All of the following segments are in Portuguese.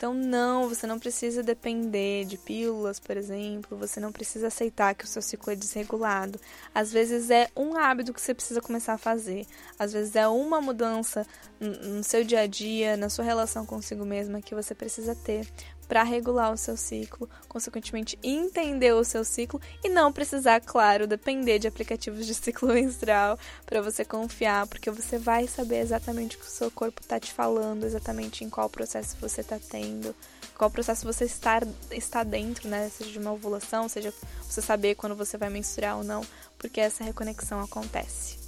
Então, não, você não precisa depender de pílulas, por exemplo, você não precisa aceitar que o seu ciclo é desregulado. Às vezes é um hábito que você precisa começar a fazer, às vezes é uma mudança no seu dia a dia, na sua relação consigo mesma que você precisa ter para regular o seu ciclo, consequentemente entender o seu ciclo e não precisar, claro, depender de aplicativos de ciclo menstrual para você confiar, porque você vai saber exatamente o que o seu corpo está te falando, exatamente em qual processo você está tendo, qual processo você está, está dentro, né? Seja de uma ovulação, seja você saber quando você vai menstruar ou não, porque essa reconexão acontece.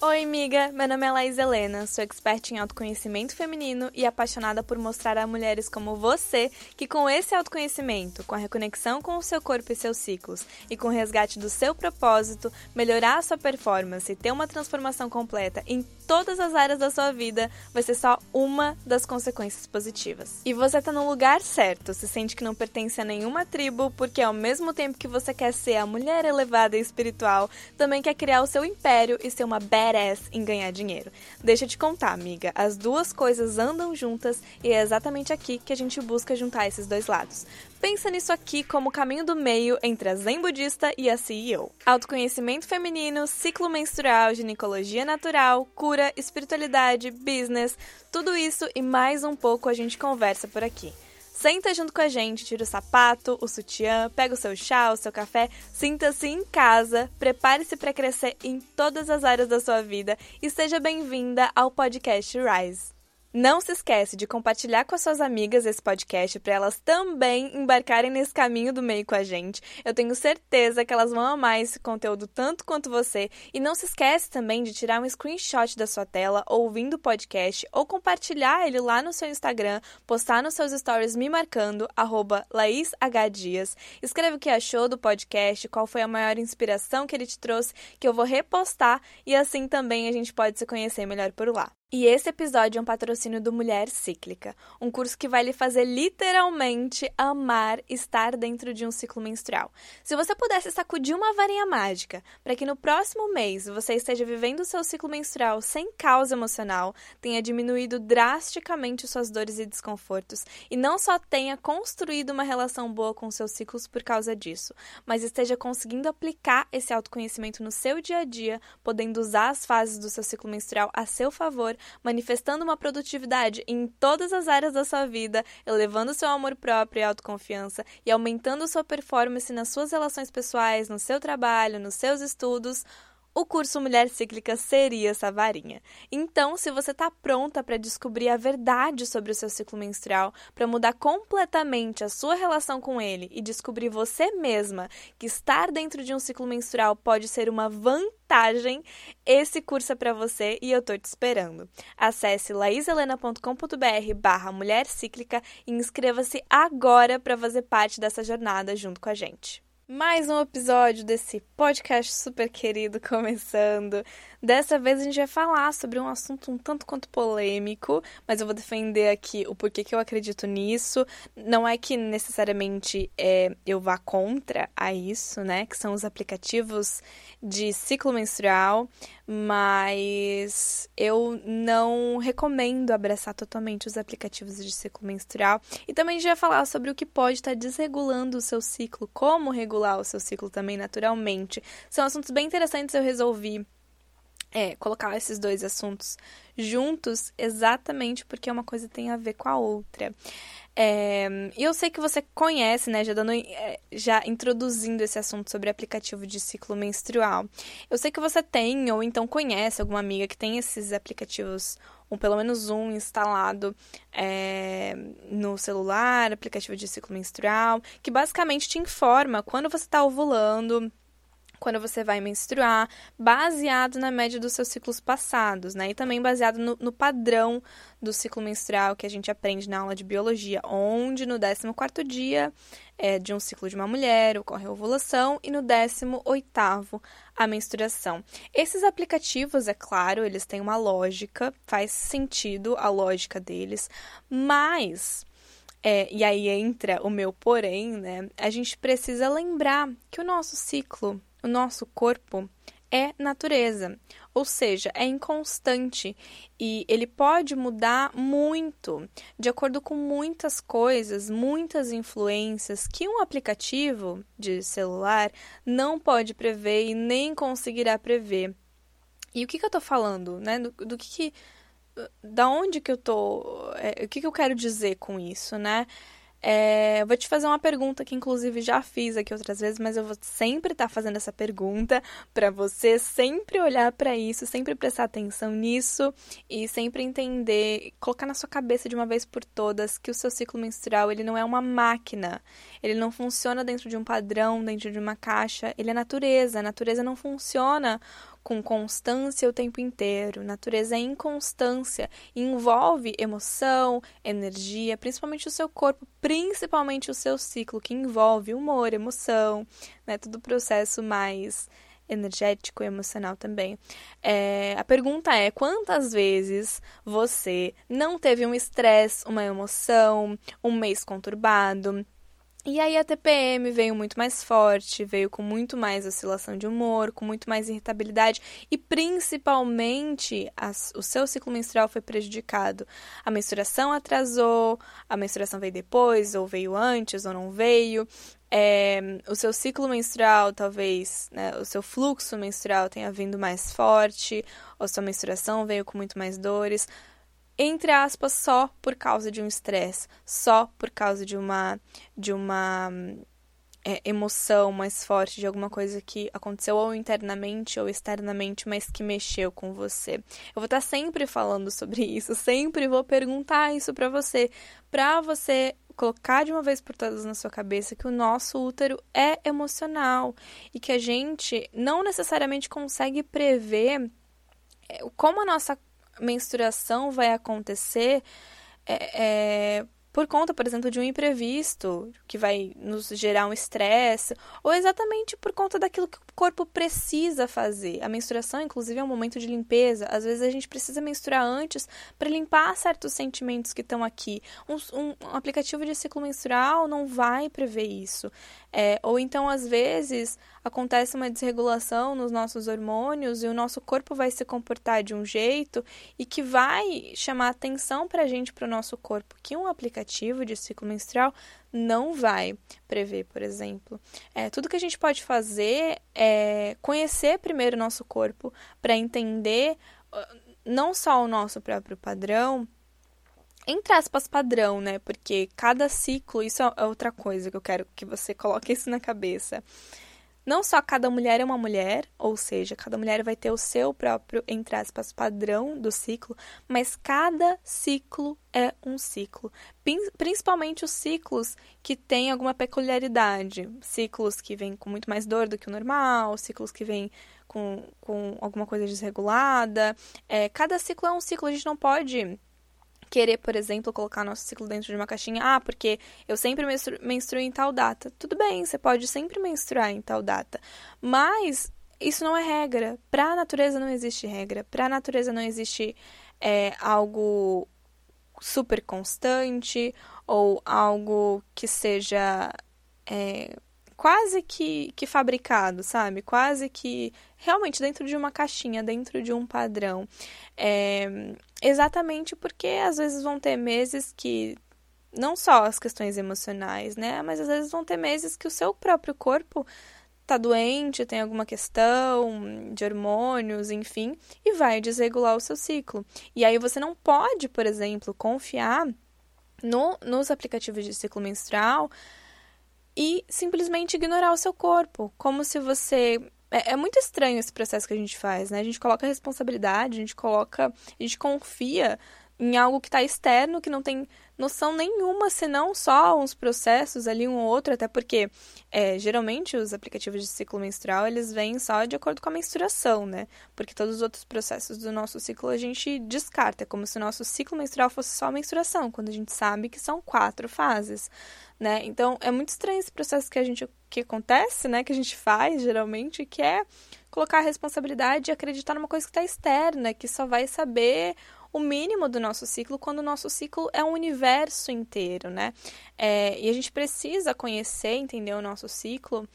Oi, amiga! Meu nome é Laís Helena, sou expert em autoconhecimento feminino e apaixonada por mostrar a mulheres como você que, com esse autoconhecimento, com a reconexão com o seu corpo e seus ciclos e com o resgate do seu propósito, melhorar a sua performance e ter uma transformação completa em todas as áreas da sua vida vai ser só uma das consequências positivas. E você tá no lugar certo, se sente que não pertence a nenhuma tribo, porque ao mesmo tempo que você quer ser a mulher elevada e espiritual, também quer criar o seu império e ser uma badass em ganhar dinheiro. Deixa eu te contar, amiga, as duas coisas andam juntas e é exatamente aqui que a gente busca juntar esses dois lados. Pensa nisso aqui como o caminho do meio entre a zen budista e a CEO. Autoconhecimento feminino, ciclo menstrual, ginecologia natural, cura, espiritualidade, business, tudo isso e mais um pouco a gente conversa por aqui. Senta junto com a gente, tira o sapato, o sutiã, pega o seu chá, o seu café, sinta-se em casa, prepare-se para crescer em todas as áreas da sua vida e seja bem-vinda ao podcast Rise. Não se esquece de compartilhar com as suas amigas esse podcast para elas também embarcarem nesse caminho do meio com a gente. Eu tenho certeza que elas vão amar esse conteúdo tanto quanto você. E não se esquece também de tirar um screenshot da sua tela ouvindo o podcast ou compartilhar ele lá no seu Instagram, postar nos seus stories me marcando @laishdias. Escreve o que achou do podcast, qual foi a maior inspiração que ele te trouxe, que eu vou repostar e assim também a gente pode se conhecer melhor por lá. E esse episódio é um patrocínio do Mulher Cíclica, um curso que vai lhe fazer literalmente amar estar dentro de um ciclo menstrual. Se você pudesse sacudir uma varinha mágica para que no próximo mês você esteja vivendo o seu ciclo menstrual sem causa emocional, tenha diminuído drasticamente suas dores e desconfortos e não só tenha construído uma relação boa com seus ciclos por causa disso, mas esteja conseguindo aplicar esse autoconhecimento no seu dia a dia, podendo usar as fases do seu ciclo menstrual a seu favor manifestando uma produtividade em todas as áreas da sua vida, elevando seu amor próprio e autoconfiança e aumentando sua performance nas suas relações pessoais, no seu trabalho, nos seus estudos o curso Mulher Cíclica seria essa varinha. Então, se você está pronta para descobrir a verdade sobre o seu ciclo menstrual, para mudar completamente a sua relação com ele e descobrir você mesma que estar dentro de um ciclo menstrual pode ser uma vantagem, esse curso é para você e eu tô te esperando. Acesse laiselena.com.br barra Mulher Cíclica e inscreva-se agora para fazer parte dessa jornada junto com a gente. Mais um episódio desse podcast super querido começando. Dessa vez a gente vai falar sobre um assunto um tanto quanto polêmico, mas eu vou defender aqui o porquê que eu acredito nisso. Não é que necessariamente é, eu vá contra a isso, né? Que são os aplicativos de ciclo menstrual, mas eu não recomendo abraçar totalmente os aplicativos de ciclo menstrual. E também a gente vai falar sobre o que pode estar desregulando o seu ciclo, como regular o seu ciclo também naturalmente. São assuntos bem interessantes, eu resolvi é, colocar esses dois assuntos juntos exatamente porque uma coisa tem a ver com a outra. É, e eu sei que você conhece, né, já dando, é, já introduzindo esse assunto sobre aplicativo de ciclo menstrual. Eu sei que você tem ou então conhece alguma amiga que tem esses aplicativos ou pelo menos um instalado é, no celular, aplicativo de ciclo menstrual, que basicamente te informa quando você está ovulando, quando você vai menstruar, baseado na média dos seus ciclos passados, né? E também baseado no, no, padrão do ciclo menstrual que a gente aprende na aula de biologia, onde no 14 dia é, de um ciclo de uma mulher ocorre a ovulação e no 18 a menstruação. Esses aplicativos, é claro, eles têm uma lógica, faz sentido a lógica deles, mas é, e aí entra o meu porém, né? A gente precisa lembrar que o nosso ciclo o nosso corpo é natureza, ou seja, é inconstante e ele pode mudar muito de acordo com muitas coisas, muitas influências que um aplicativo de celular não pode prever e nem conseguirá prever. E o que, que eu estou falando, né? Do, do que, que da onde que eu tô, é, o que, que eu quero dizer com isso, né? É, vou te fazer uma pergunta que, inclusive, já fiz aqui outras vezes, mas eu vou sempre estar tá fazendo essa pergunta para você sempre olhar para isso, sempre prestar atenção nisso e sempre entender, colocar na sua cabeça de uma vez por todas que o seu ciclo menstrual ele não é uma máquina, ele não funciona dentro de um padrão, dentro de uma caixa, ele é natureza. A natureza não funciona com constância o tempo inteiro. Natureza é inconstância, envolve emoção, energia, principalmente o seu corpo, principalmente o seu ciclo, que envolve humor, emoção, né? Todo o processo mais energético e emocional também. É, a pergunta é: quantas vezes você não teve um estresse, uma emoção, um mês conturbado? E aí a TPM veio muito mais forte, veio com muito mais oscilação de humor, com muito mais irritabilidade e principalmente as, o seu ciclo menstrual foi prejudicado. A menstruação atrasou, a menstruação veio depois, ou veio antes, ou não veio. É, o seu ciclo menstrual, talvez, né, o seu fluxo menstrual tenha vindo mais forte, ou sua menstruação veio com muito mais dores entre aspas, só por causa de um estresse, só por causa de uma de uma é, emoção mais forte de alguma coisa que aconteceu ou internamente ou externamente, mas que mexeu com você. Eu vou estar sempre falando sobre isso, sempre vou perguntar isso para você, para você colocar de uma vez por todas na sua cabeça que o nosso útero é emocional e que a gente não necessariamente consegue prever é, como a nossa menstruação vai acontecer é, é, por conta, por exemplo, de um imprevisto que vai nos gerar um estresse, ou exatamente por conta daquilo que o corpo precisa fazer. A menstruação, inclusive, é um momento de limpeza. Às vezes a gente precisa menstruar antes para limpar certos sentimentos que estão aqui. Um, um, um, aplicativo de ciclo menstrual não vai prever isso. É, ou então, às vezes, acontece uma desregulação nos nossos hormônios e o nosso corpo vai se comportar de um jeito e que vai chamar atenção para a gente, para o nosso corpo, que um aplicativo de ciclo menstrual não vai prever, por exemplo. É, tudo que a gente pode fazer é conhecer primeiro o nosso corpo para entender ah, não só o nosso próprio padrão, entre aspas, padrão, né? Porque cada ciclo, isso é outra coisa que eu quero que você coloque isso na cabeça. Não só cada mulher é uma mulher, ou seja, cada mulher vai ter o seu próprio, entre aspas, padrão do ciclo, mas cada ciclo é um ciclo. Principalmente os ciclos que têm alguma peculiaridade. Ciclos que vêm com muito mais dor do que o normal, ciclos que vêm com, com alguma coisa desregulada. É, cada ciclo é um ciclo, a gente não pode querer, por exemplo, colocar nosso ciclo dentro de uma caixinha, ah, porque eu sempre menstru menstruo em tal data. Tudo bem, você pode sempre menstruar em tal data, mas isso não é regra. Para a natureza não existe regra. Para a natureza não existe é, algo super constante ou algo que seja é, quase que, que fabricado, sabe? Quase que realmente dentro de uma caixinha, dentro de um padrão. É, exatamente porque às vezes vão ter meses que não só as questões emocionais, né? Mas às vezes vão ter meses que o seu próprio corpo tá doente, tem alguma questão de hormônios, enfim, e vai desregular o seu ciclo. E aí você não pode, por exemplo, confiar no, nos aplicativos de ciclo menstrual e simplesmente ignorar o seu corpo, como se você é, é, muito estranho esse processo que a gente faz, né? A gente coloca responsabilidade, a gente coloca, a gente confia em algo que está externo, que não tem noção nenhuma, senão só uns processos ali, um ou outro, até porque é, geralmente os aplicativos de ciclo menstrual, eles vêm só de acordo com a menstruação, né? Porque todos os outros processos do nosso ciclo a gente descarta, é como se o nosso ciclo menstrual fosse só a menstruação, quando a gente sabe que são quatro fases, né? Então, é muito estranho esse processo que a gente, que acontece, né? Que a gente faz, geralmente, que é colocar a responsabilidade e acreditar numa coisa que está externa, que só vai saber o mínimo do nosso ciclo quando o nosso ciclo é um universo inteiro, né? É, e a gente precisa conhecer, entender o nosso ciclo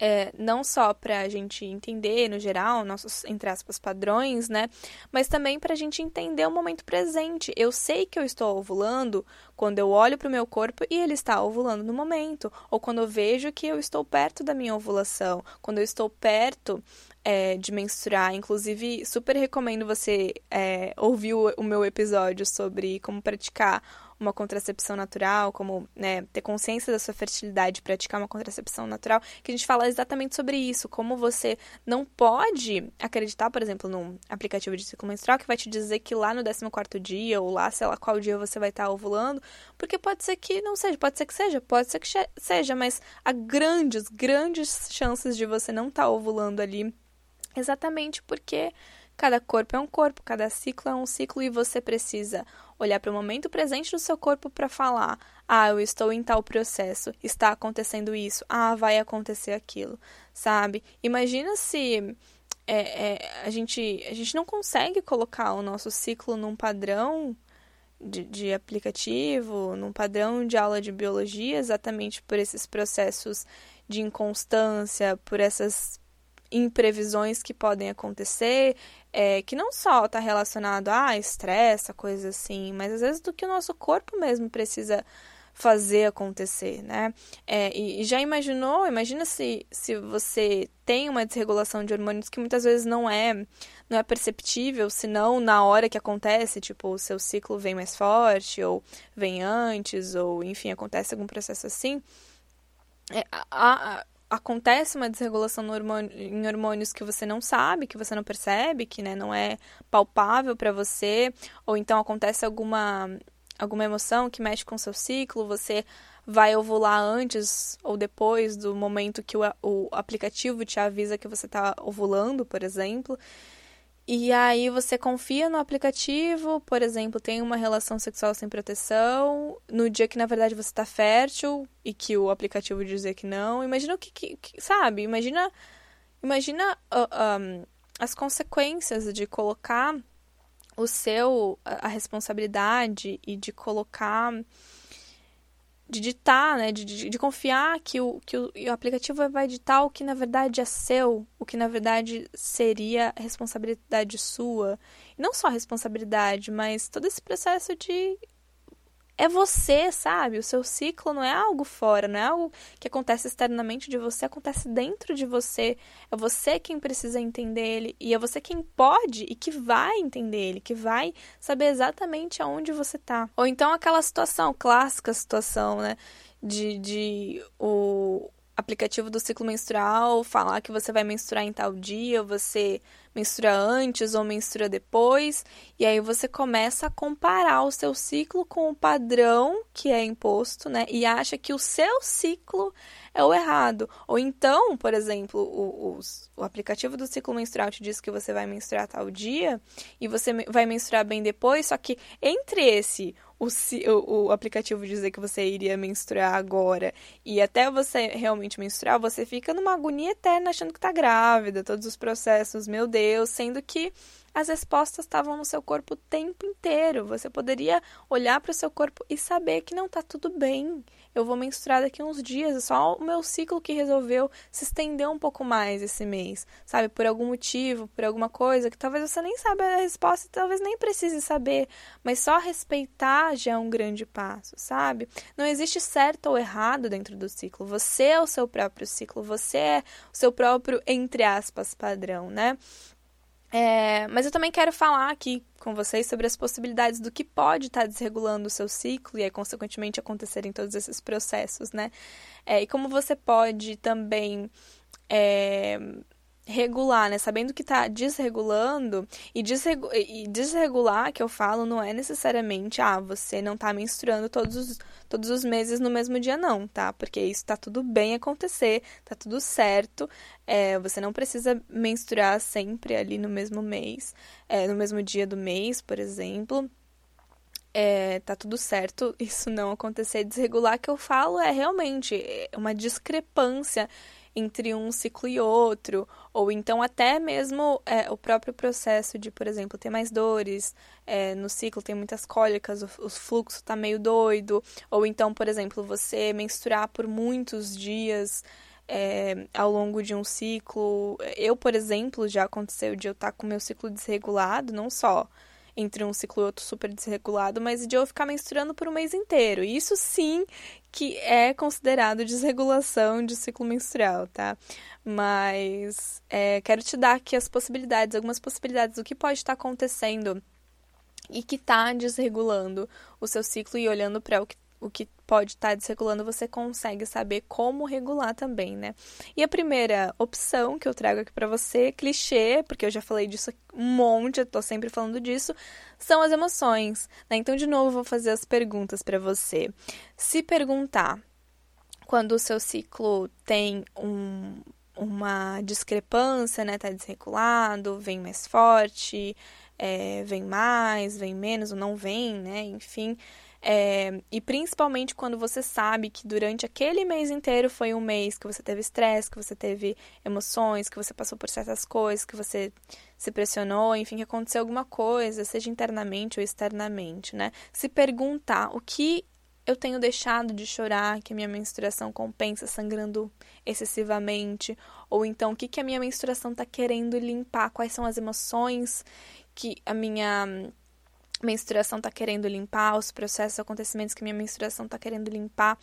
é, não só para a gente entender, no geral, nossos, entre aspas, padrões, né? Mas também para a gente entender o momento presente. Eu sei que eu estou ovulando quando eu olho para o meu corpo e ele está ovulando no momento, ou quando eu vejo que eu estou perto da minha ovulação, quando eu estou perto é, de menstruar. Inclusive, super recomendo você é, ouvir o, o meu episódio sobre como praticar uma contracepção natural, como né, ter consciência da sua fertilidade, praticar uma contracepção natural, que a gente fala exatamente sobre isso, como você não pode acreditar, por exemplo, num aplicativo de ciclo menstrual que vai te dizer que lá no 14 dia, ou lá, sei lá qual dia você vai estar ovulando, porque pode ser que não seja, pode ser que seja, pode ser que seja, mas há grandes, grandes chances de você não estar ovulando ali, exatamente porque Cada corpo é um corpo, cada ciclo é um ciclo e você precisa olhar para o momento presente do seu corpo para falar: ah, eu estou em tal processo, está acontecendo isso, ah, vai acontecer aquilo, sabe? Imagina se é, é, a, gente, a gente não consegue colocar o nosso ciclo num padrão. De, de, aplicativo, num padrão de aula de biologia, exatamente por esses processos de inconstância, por essas imprevisões que podem acontecer, é, que não só está relacionado a estresse, coisa assim, mas às vezes do que o nosso corpo mesmo precisa fazer acontecer, né? É, e, e, já imaginou? Imagina se, se você tem uma desregulação de hormônios que muitas vezes não é não é perceptível, senão na hora que acontece, tipo, o seu ciclo vem mais forte, ou vem antes, ou enfim, acontece algum processo assim. É, a, a, acontece uma desregulação hormônio, em hormônios que você não sabe, que você não percebe, que né, não é palpável para você, ou então acontece alguma, alguma emoção que mexe com o seu ciclo, você vai ovular antes ou depois do momento que o, o aplicativo te avisa que você está ovulando, por exemplo. E aí você confia no aplicativo, por exemplo, tem uma relação sexual sem proteção, no dia que na verdade você está fértil e que o aplicativo dizer que não. Imagina o que, que, que sabe? Imagina, imagina uh, um, as consequências de colocar o seu a responsabilidade e de colocar de ditar, né, de, de, de, confiar que, o, que o, o, aplicativo vai ditar o que na verdade é seu, o que na verdade seria responsabilidade sua. E não só responsabilidade, mas todo esse processo de é você, sabe? O seu ciclo não é algo fora, não é algo que acontece externamente de você, acontece dentro de você. É você quem precisa entender ele e é você quem pode e que vai entender ele, que vai saber exatamente aonde você tá. Ou então aquela situação, clássica situação, né? De, de o, aplicativo do ciclo menstrual falar que você vai menstruar em tal dia, você menstrua antes ou menstrua depois, e aí você começa a comparar o seu ciclo com o padrão que é imposto, né? E acha que o seu ciclo é o errado. Ou então, por exemplo, o, o, o aplicativo do ciclo menstrual te diz que você vai menstruar tal dia e você vai menstruar bem depois, só que entre esse o, o, aplicativo dizer que você iria menstruar agora e até você realmente menstruar, você fica numa agonia eterna achando que tá grávida, todos os processos, meu Deus, sendo que as respostas estavam no seu corpo o tempo inteiro. Você poderia olhar para o seu corpo e saber que não está tudo bem. Eu vou menstruar daqui uns dias, é só o meu ciclo que resolveu se estender um pouco mais esse mês, sabe? Por algum motivo, por alguma coisa que talvez você nem saiba a resposta talvez nem precise saber, mas só respeitar já é um grande passo, sabe? Não existe certo ou errado dentro do ciclo. Você é o seu próprio ciclo, você é o seu próprio, entre aspas, padrão, né? É, mas eu também quero falar aqui com vocês sobre as possibilidades do que pode estar desregulando o seu ciclo e aí, consequentemente, acontecerem todos esses processos, né? É, e como você pode também é, regular, né? Sabendo que está desregulando e, desregu e desregular, que eu falo, não é necessariamente, ah, você não está menstruando todos os, todos os meses no mesmo dia, não, tá? Porque isso está tudo bem acontecer, tá tudo certo. É, você não precisa menstruar sempre ali no mesmo mês, é, no mesmo dia do mês, por exemplo. É, tá tudo certo isso não acontecer. Desregular que eu falo é realmente é uma discrepância entre um ciclo e outro, ou então até mesmo é, o próprio processo de, por exemplo, ter mais dores é, no ciclo, tem muitas cólicas, o, o fluxo está meio doido, ou então, por exemplo, você menstruar por muitos dias é, ao longo de um ciclo. Eu, por exemplo, já aconteceu de eu estar tá com meu ciclo desregulado, não só entre um ciclo e outro super desregulado, mas de eu ficar menstruando por um mês inteiro. Isso sim que é considerado desregulação de ciclo menstrual, tá? Mas é, quero te dar aqui as possibilidades, algumas possibilidades do que pode estar acontecendo e que está desregulando o seu ciclo e olhando para o que o que pode estar tá desregulando, você consegue saber como regular também, né? E a primeira opção que eu trago aqui para você, clichê, porque eu já falei disso um monte, eu tô sempre falando disso, são as emoções, né? Então, de novo, vou fazer as perguntas para você. Se perguntar quando o seu ciclo tem um, uma discrepância, né? Tá desregulado, vem mais forte, é, vem mais, vem menos ou não vem, né? Enfim. É, e principalmente quando você sabe que durante aquele mês inteiro foi um mês que você teve estresse, que você teve emoções, que você passou por certas coisas, que você se pressionou, enfim, que aconteceu alguma coisa, seja internamente ou externamente, né? Se perguntar o que eu tenho deixado de chorar, que a minha menstruação compensa sangrando excessivamente, ou então o que, que a minha menstruação está querendo limpar, quais são as emoções que a minha menstruação está querendo limpar, os processos, acontecimentos que minha menstruação está querendo limpar,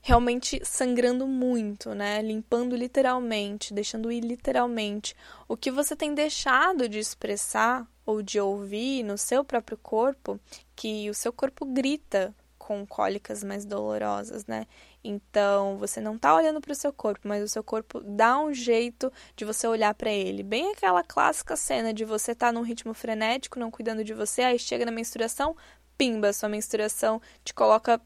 realmente sangrando muito, né? Limpando literalmente, deixando ir literalmente. O que você tem deixado de expressar ou de ouvir no seu próprio corpo, que o seu corpo grita com cólicas mais dolorosas, né? Então, você não tá olhando para o seu corpo, mas o seu corpo dá um jeito de você olhar para ele. Bem aquela clássica cena de você tá num ritmo frenético, não cuidando de você, aí chega na menstruação, pimba, sua menstruação te coloca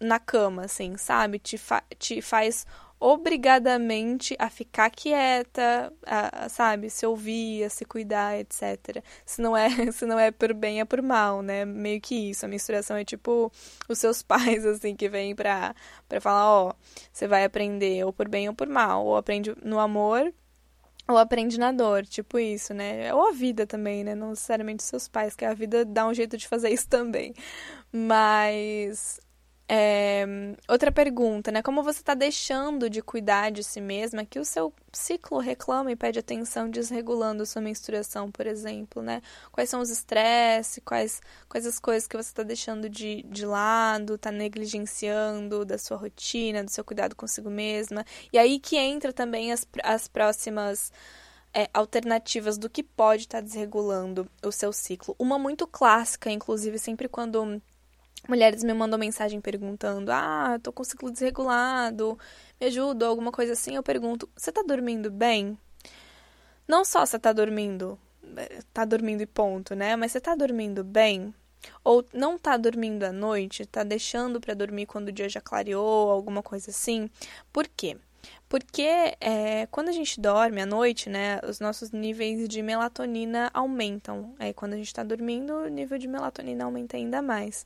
na cama, assim, sabe? Te, fa te faz obrigadamente a ficar quieta, a, sabe, se ouvir, a se cuidar, etc. Se não é, se não é por bem, é por mal, né? Meio que isso. A menstruação é tipo os seus pais, assim, que vêm pra, pra falar, ó, você vai aprender ou por bem ou por mal. Ou aprende no amor, ou aprende na dor, tipo isso, né? Ou a vida também, né? Não necessariamente os seus pais, que a vida dá um jeito de fazer isso também. Mas é, outra pergunta, né? Como você está deixando de cuidar de si mesma que o seu ciclo reclama e pede atenção, desregulando sua menstruação, por exemplo, né? Quais são os estresses, quais, quais as coisas que você está deixando de, de lado, está negligenciando da sua rotina, do seu cuidado consigo mesma. E aí que entra também as, as próximas. É, alternativas do que pode estar tá desregulando o seu ciclo. Uma muito clássica, inclusive, sempre quando mulheres me mandam mensagem perguntando: Ah, tô com ciclo desregulado, me ajuda, alguma coisa assim. Eu pergunto: Você tá dormindo bem? Não só você tá dormindo, eh, tá dormindo e ponto, né? Mas você tá dormindo bem? Ou não tá dormindo à noite, tá deixando para dormir quando o dia já clareou, alguma coisa assim? Por quê? Porque é, quando a gente dorme à noite, né, os nossos níveis de melatonina aumentam. Aí quando a gente está dormindo, o nível de melatonina aumenta ainda mais.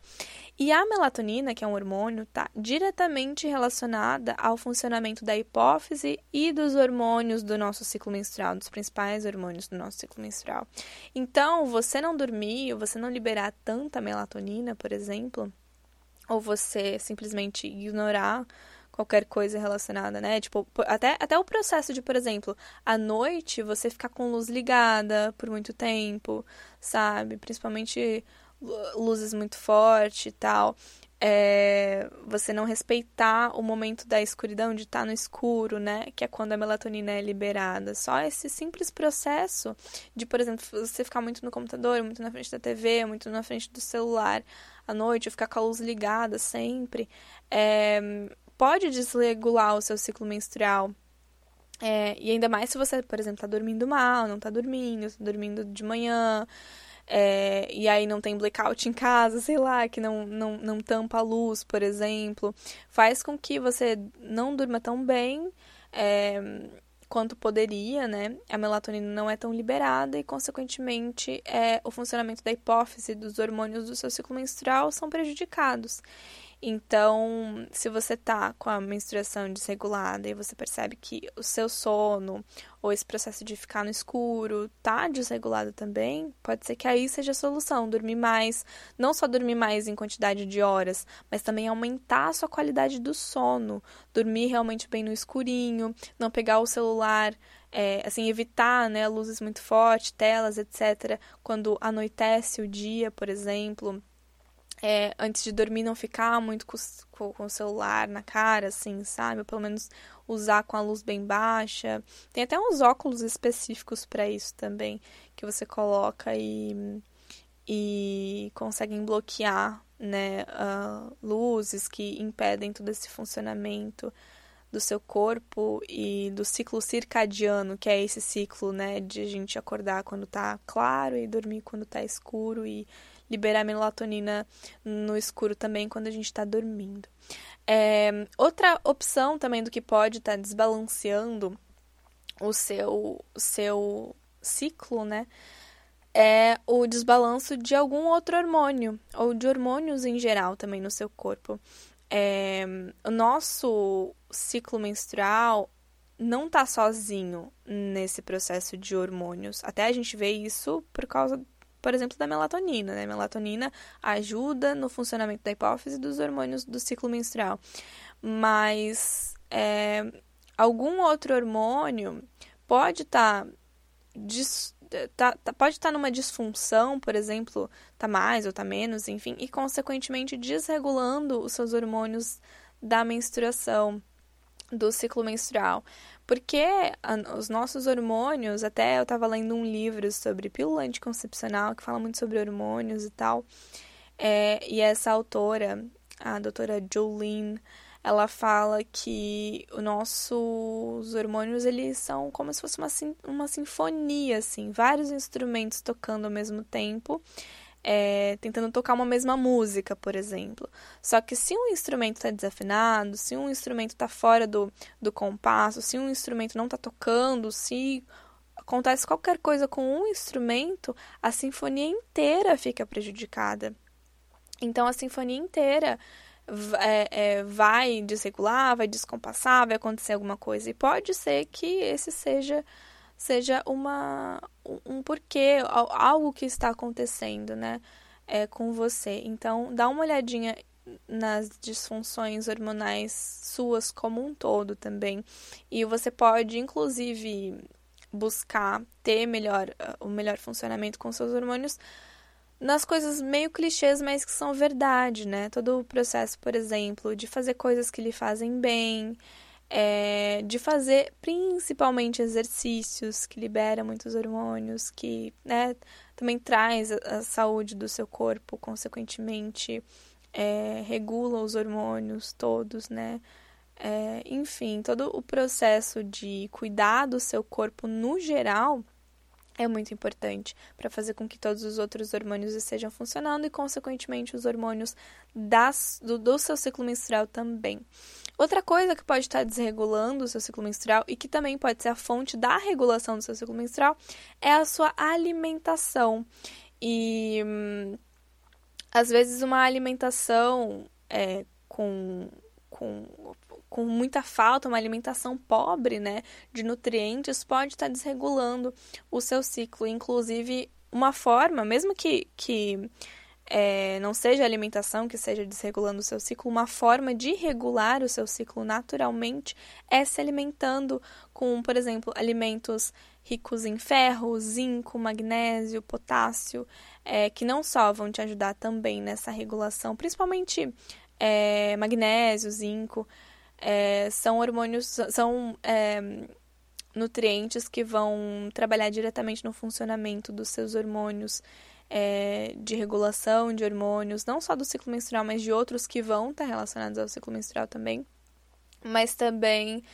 E a melatonina, que é um hormônio, está diretamente relacionada ao funcionamento da hipófise e dos hormônios do nosso ciclo menstrual, dos principais hormônios do nosso ciclo menstrual. Então, você não dormir, você não liberar tanta melatonina, por exemplo, ou você simplesmente ignorar qualquer coisa relacionada, né? Tipo, até, até o processo de, por exemplo, à noite você ficar com luz ligada por muito tempo, sabe? Principalmente luzes muito fortes e tal. É, você não respeitar o momento da escuridão, de estar tá no escuro, né? Que é quando a melatonina é liberada. Só esse simples processo de, por exemplo, você ficar muito no computador, muito na frente da TV, muito na frente do celular à noite, ficar com a luz ligada sempre, é, pode desregular o seu ciclo menstrual. É, e ainda mais se você, por exemplo, tá dormindo mal, não tá dormindo, tá dormindo de manhã, é, e aí não tem blackout em casa, sei lá, que não, não, não tampa a luz, por exemplo, faz com que você não durma tão bem é, quanto poderia, né? A melatonina não é tão liberada e, consequentemente, é, o funcionamento da hipófise dos hormônios do seu ciclo menstrual são prejudicados. Então, se você tá com a menstruação desregulada e você percebe que o seu sono ou esse processo de ficar no escuro tá desregulado também, pode ser que aí seja a solução, dormir mais, não só dormir mais em quantidade de horas, mas também aumentar a sua qualidade do sono, dormir realmente bem no escurinho, não pegar o celular é, assim, evitar né, luzes muito fortes, telas, etc. Quando anoitece o dia, por exemplo, é, antes de dormir não ficar muito com, com, com, o celular na cara, assim, sabe? Ou pelo menos usar com a luz bem baixa. Tem até uns óculos específicos para isso também, que você coloca e, e conseguem bloquear, né, uh, luzes que impedem todo esse funcionamento do seu corpo e do ciclo circadiano, que é esse ciclo, né, de a gente acordar quando tá claro e dormir quando tá escuro e liberar melatonina no escuro também quando a gente está dormindo. É, outra opção também do que pode estar tá desbalanceando o seu, seu ciclo, né? É o desbalanço de algum outro hormônio, ou de hormônios em geral também no seu corpo. É, o nosso ciclo menstrual não tá sozinho nesse processo de hormônios. Até a gente vê isso por causa por exemplo, da melatonina. Né? Melatonina ajuda no funcionamento da hipófise e dos hormônios do ciclo menstrual. Mas é, algum outro hormônio pode estar. Tá, tá, tá, pode estar tá numa disfunção, por exemplo, tá mais ou tá menos, enfim, e consequentemente desregulando os seus hormônios da menstruação, do ciclo menstrual. Porque os nossos hormônios, até eu estava lendo um livro sobre pílula anticoncepcional que fala muito sobre hormônios e tal. É, e essa autora, a doutora Jolene, ela fala que os nossos hormônios eles são como se fosse uma, uma sinfonia, assim, vários instrumentos tocando ao mesmo tempo é, tentando tocar uma mesma música, por exemplo. Só que se um instrumento está desafinado, se um instrumento está fora do, do compasso, se um instrumento não está tocando, se acontece qualquer coisa com um instrumento, a sinfonia inteira fica prejudicada. Então a sinfonia inteira é, é, vai desregular, vai descompassar, vai acontecer alguma coisa. E pode ser que esse seja seja uma um porquê, algo que está acontecendo, né, é, com você. Então, dá uma olhadinha nas disfunções hormonais suas como um todo também. E você pode, inclusive, buscar ter melhor, o melhor funcionamento com seus hormônios nas coisas meio clichês, mas que são verdade, né? Todo o processo, por exemplo, de fazer coisas que lhe fazem bem, é, de fazer principalmente exercícios que liberam muitos hormônios, que né, também traz a, a, saúde do seu corpo, consequentemente é, regula os hormônios todos, né? É, enfim, todo o processo de cuidar do seu corpo no geral é muito importante para fazer com que todos os outros hormônios estejam funcionando e, consequentemente, os hormônios das, do, do seu ciclo menstrual também. Outra coisa que pode estar desregulando o seu ciclo menstrual e que também pode ser a fonte da regulação do seu ciclo menstrual é a sua alimentação. E hum, às vezes uma alimentação é, com, com, com muita falta, uma alimentação pobre né, de nutrientes, pode estar desregulando o seu ciclo. Inclusive, uma forma, mesmo que, que é, não seja a alimentação que seja desregulando o seu ciclo, uma forma de regular o seu ciclo naturalmente é se alimentando com, por exemplo, alimentos ricos em ferro, zinco, magnésio, potássio, é, que não só vão te ajudar também nessa regulação, principalmente é, magnésio, zinco, é, são hormônios, são é, nutrientes que vão trabalhar diretamente no funcionamento dos seus hormônios é, de regulação de hormônios, não só do ciclo menstrual, mas de outros que vão estar relacionados ao ciclo menstrual também. Mas também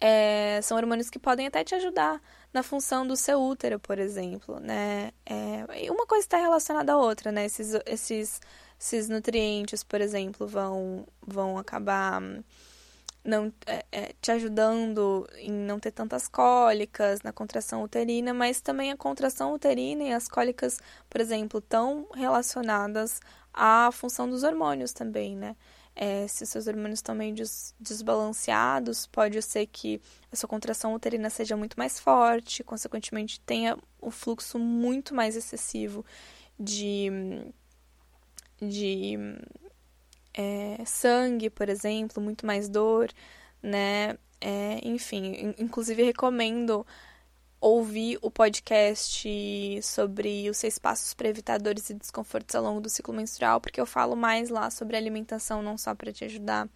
é, são hormônios que podem até te ajudar na função do seu útero, por exemplo, né? É, uma coisa está relacionada à outra, né? Esses, esses, esses nutrientes, por exemplo, vão, vão acabar não é, é, te ajudando em não ter tantas cólicas na contração uterina, mas também a contração uterina e as cólicas, por exemplo, estão relacionadas à função dos hormônios também, né? É, se os seus hormônios estão meio des desbalanceados, pode ser que a sua contração uterina seja muito mais forte, consequentemente tenha o um fluxo muito mais excessivo de, de é, sangue, por exemplo, muito mais dor, né? É, enfim, inclusive recomendo ouvir o podcast sobre os seis passos para evitar dores e desconfortos ao longo do ciclo menstrual, porque eu falo mais lá sobre alimentação, não só para te ajudar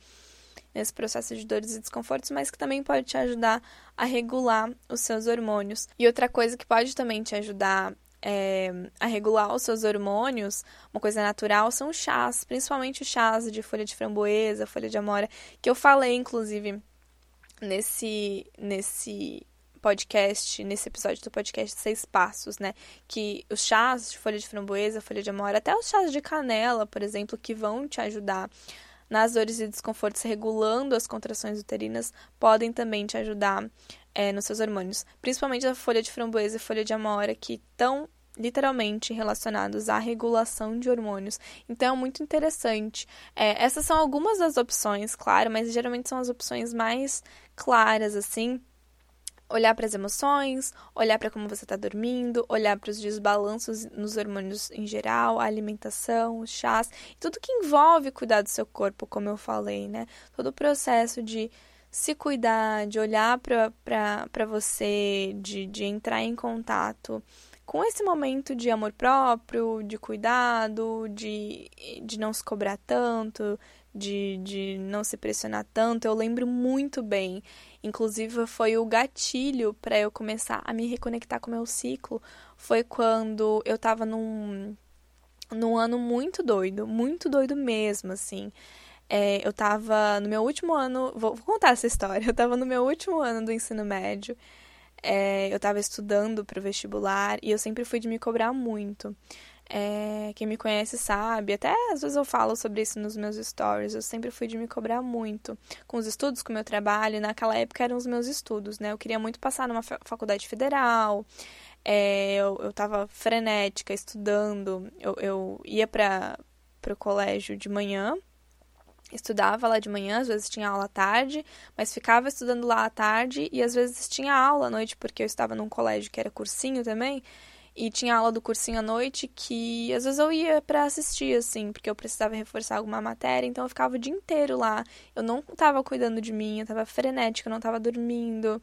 nesse processo de dores e desconfortos, mas que também pode te ajudar a regular os seus hormônios. E outra coisa que pode também te ajudar é, a regular os seus hormônios, uma coisa natural, são chás, principalmente chás de folha de framboesa, folha de amora, que eu falei, inclusive, nesse, nesse podcast, nesse episódio do podcast Seis Passos, né? Que os chás de folha de framboesa, folha de amora, até os chás de canela, por exemplo, que vão te ajudar nas dores e desconfortos, regulando as contrações uterinas, podem também te ajudar é, nos seus hormônios. Principalmente a folha de framboesa e folha de amora, que estão literalmente relacionados à regulação de hormônios. Então é muito interessante. É, essas são algumas das opções, claro, mas geralmente são as opções mais claras, assim, olhar para as emoções, olhar para como você está dormindo, olhar para os desbalanços nos hormônios em geral, a alimentação, os chás, tudo que envolve cuidar do seu corpo, como eu falei, né? Todo o processo de se cuidar, de olhar para você, de, de entrar em contato com esse momento de amor próprio, de cuidado, de, de não se cobrar tanto, de, de não se pressionar tanto, eu lembro muito bem. Inclusive, foi o gatilho para eu começar a me reconectar com o meu ciclo. Foi quando eu tava num, num ano muito doido, muito doido mesmo, assim. É, eu tava no meu último ano. Vou, vou, contar essa história. Eu tava no meu último ano do ensino médio. É, eu tava estudando pro vestibular e eu sempre fui de me cobrar muito. É, quem me conhece sabe, até às vezes eu falo sobre isso nos meus stories. Eu sempre fui de me cobrar muito com os estudos, com o meu trabalho. Naquela época eram os meus estudos, né? Eu queria muito passar numa faculdade federal. É, eu, eu tava frenética estudando. Eu, eu ia para o colégio de manhã, estudava lá de manhã, às vezes tinha aula à tarde, mas ficava estudando lá à tarde e às vezes tinha aula à noite, porque eu estava num colégio que era cursinho também. E tinha aula do cursinho à noite que às vezes eu ia para assistir, assim, porque eu precisava reforçar alguma matéria, então eu ficava o dia inteiro lá. Eu não tava cuidando de mim, eu tava frenética, eu não tava dormindo,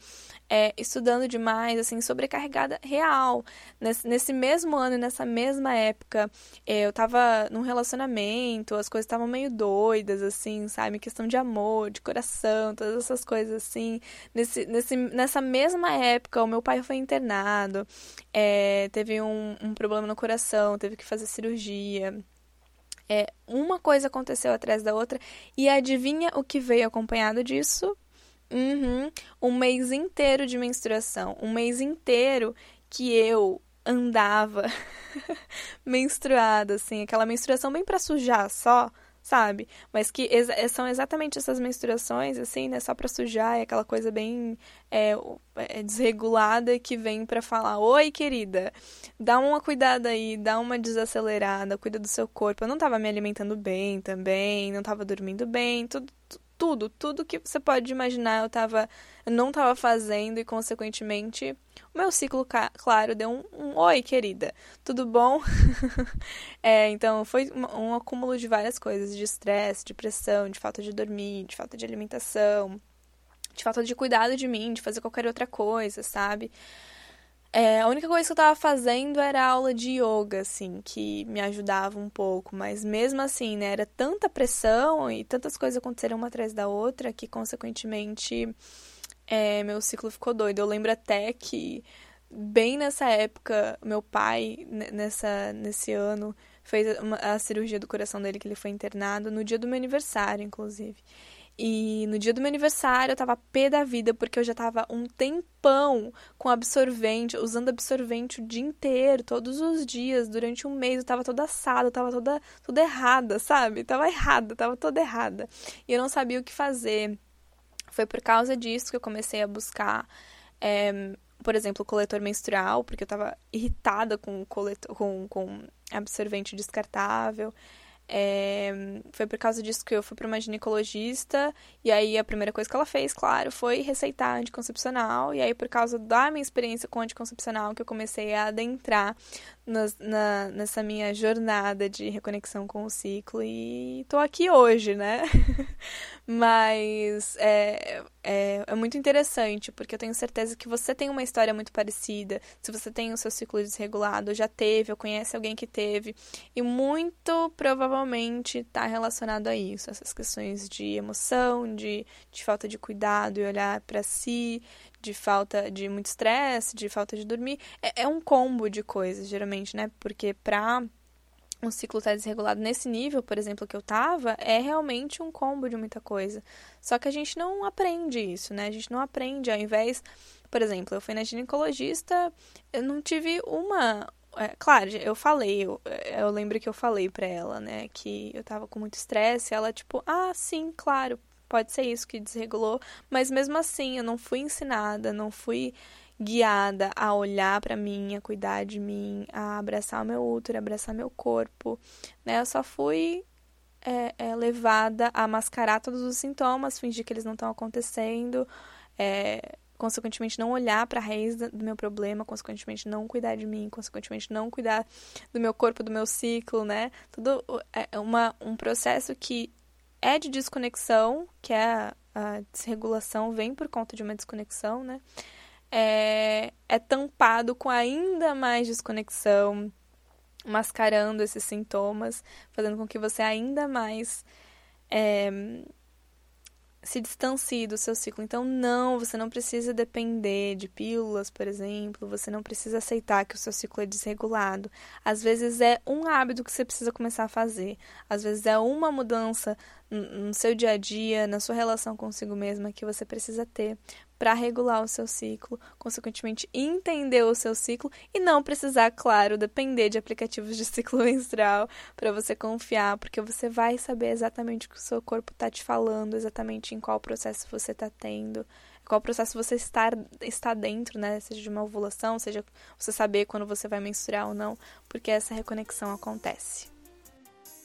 é, estudando demais, assim, sobrecarregada real. Nesse, nesse mesmo ano, nessa mesma época, é, eu tava num relacionamento, as coisas estavam meio doidas, assim, sabe? Questão de amor, de coração, todas essas coisas assim. Nesse, nesse, nessa mesma época, o meu pai foi internado, é, teve teve um, um problema no coração, teve que fazer cirurgia. É, uma coisa aconteceu atrás da outra. E adivinha o que veio acompanhado disso? Uhum, um mês inteiro de menstruação. Um mês inteiro que eu andava menstruada, assim, aquela menstruação bem para sujar só, sabe? Mas que ex são exatamente essas menstruações, assim, né? Só pra sujar, é aquela coisa bem é, é desregulada que vem para falar: Oi, querida, dá uma cuidada aí, dá uma desacelerada, cuida do seu corpo. Eu não tava me alimentando bem também, não tava dormindo bem, tudo, tudo, tudo que você pode imaginar eu tava, eu não tava fazendo e consequentemente o meu ciclo, claro, deu um, um oi, querida, tudo bom? é, então foi um, um acúmulo de várias coisas, de estresse, de pressão, de falta de dormir, de falta de alimentação, de falta de cuidado de mim, de fazer qualquer outra coisa, sabe? É, a única coisa que eu tava fazendo era aula de yoga, assim, que me ajudava um pouco, mas mesmo assim, né, era tanta pressão e tantas coisas aconteceram uma atrás da outra que, consequentemente, é, meu ciclo ficou doido. Eu lembro até que, bem nessa época, meu pai, nessa, nesse ano, fez uma, a cirurgia do coração dele, que ele foi internado, no dia do meu aniversário, inclusive. E no dia do meu aniversário eu tava pé da vida porque eu já tava um tempão com absorvente, usando absorvente o dia inteiro, todos os dias, durante um mês. Eu tava toda assada, eu tava toda, toda errada, sabe? Tava errada, tava toda errada. E eu não sabia o que fazer. Foi por causa disso que eu comecei a buscar, é, por exemplo, coletor menstrual, porque eu tava irritada com, coletor, com, com absorvente descartável. É, foi por causa disso que eu fui para uma ginecologista, e aí a primeira coisa que ela fez, claro, foi receitar anticoncepcional, e aí por causa da minha experiência com anticoncepcional que eu comecei a adentrar nas, na, nessa minha jornada de reconexão com o ciclo, e tô aqui hoje, né? Mas é, é, é muito interessante, porque eu tenho certeza que você tem uma história muito parecida, se você tem o seu ciclo desregulado, já teve, ou conhece alguém que teve, e muito provavelmente está relacionado a isso, essas questões de emoção, de, de falta de cuidado e olhar para si, de falta de muito estresse, de falta de dormir. É, é um combo de coisas, geralmente, né? Porque pra um ciclo estar tá desregulado nesse nível, por exemplo, que eu tava, é realmente um combo de muita coisa. Só que a gente não aprende isso, né? A gente não aprende, ao invés. Por exemplo, eu fui na ginecologista, eu não tive uma é, claro, eu falei, eu, eu, lembro que eu falei pra ela, né, que eu tava com muito estresse, ela tipo, ah, sim, claro, pode ser isso que desregulou, mas mesmo assim eu não fui ensinada, não fui guiada a olhar para mim, a cuidar de mim, a abraçar o meu útero, abraçar meu corpo, né, eu só fui é, é, levada a mascarar todos os sintomas, fingir que eles não estão acontecendo, é, consequentemente não olhar para a raiz do meu problema, consequentemente não cuidar de mim, consequentemente não cuidar do meu corpo, do meu ciclo, né? Tudo é uma, um processo que é de desconexão, que é a, a desregulação, vem por conta de uma desconexão, né? É, é tampado com ainda mais desconexão, mascarando esses sintomas, fazendo com que você ainda mais é, se distancie do seu ciclo. Então, não, você não precisa depender de pílulas, por exemplo, você não precisa aceitar que o seu ciclo é desregulado. Às vezes é um hábito que você precisa começar a fazer, às vezes é uma mudança no seu dia a dia, na sua relação consigo mesma que você precisa ter para regular o seu ciclo, consequentemente entender o seu ciclo e não precisar, claro, depender de aplicativos de ciclo menstrual para você confiar, porque você vai saber exatamente o que o seu corpo está te falando, exatamente em qual processo você está tendo, qual processo você está, está dentro, né? Seja de uma ovulação, seja você saber quando você vai menstruar ou não, porque essa reconexão acontece.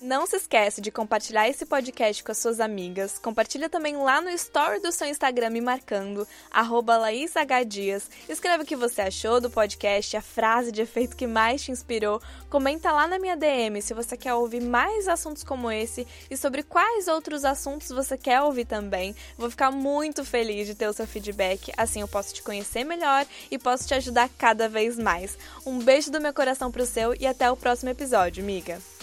Não se esquece de compartilhar esse podcast com as suas amigas. Compartilha também lá no story do seu Instagram me marcando, LaísHDias. Escreve o que você achou do podcast, a frase de efeito que mais te inspirou. Comenta lá na minha DM se você quer ouvir mais assuntos como esse e sobre quais outros assuntos você quer ouvir também. Vou ficar muito feliz de ter o seu feedback, assim eu posso te conhecer melhor e posso te ajudar cada vez mais. Um beijo do meu coração pro seu e até o próximo episódio, amiga!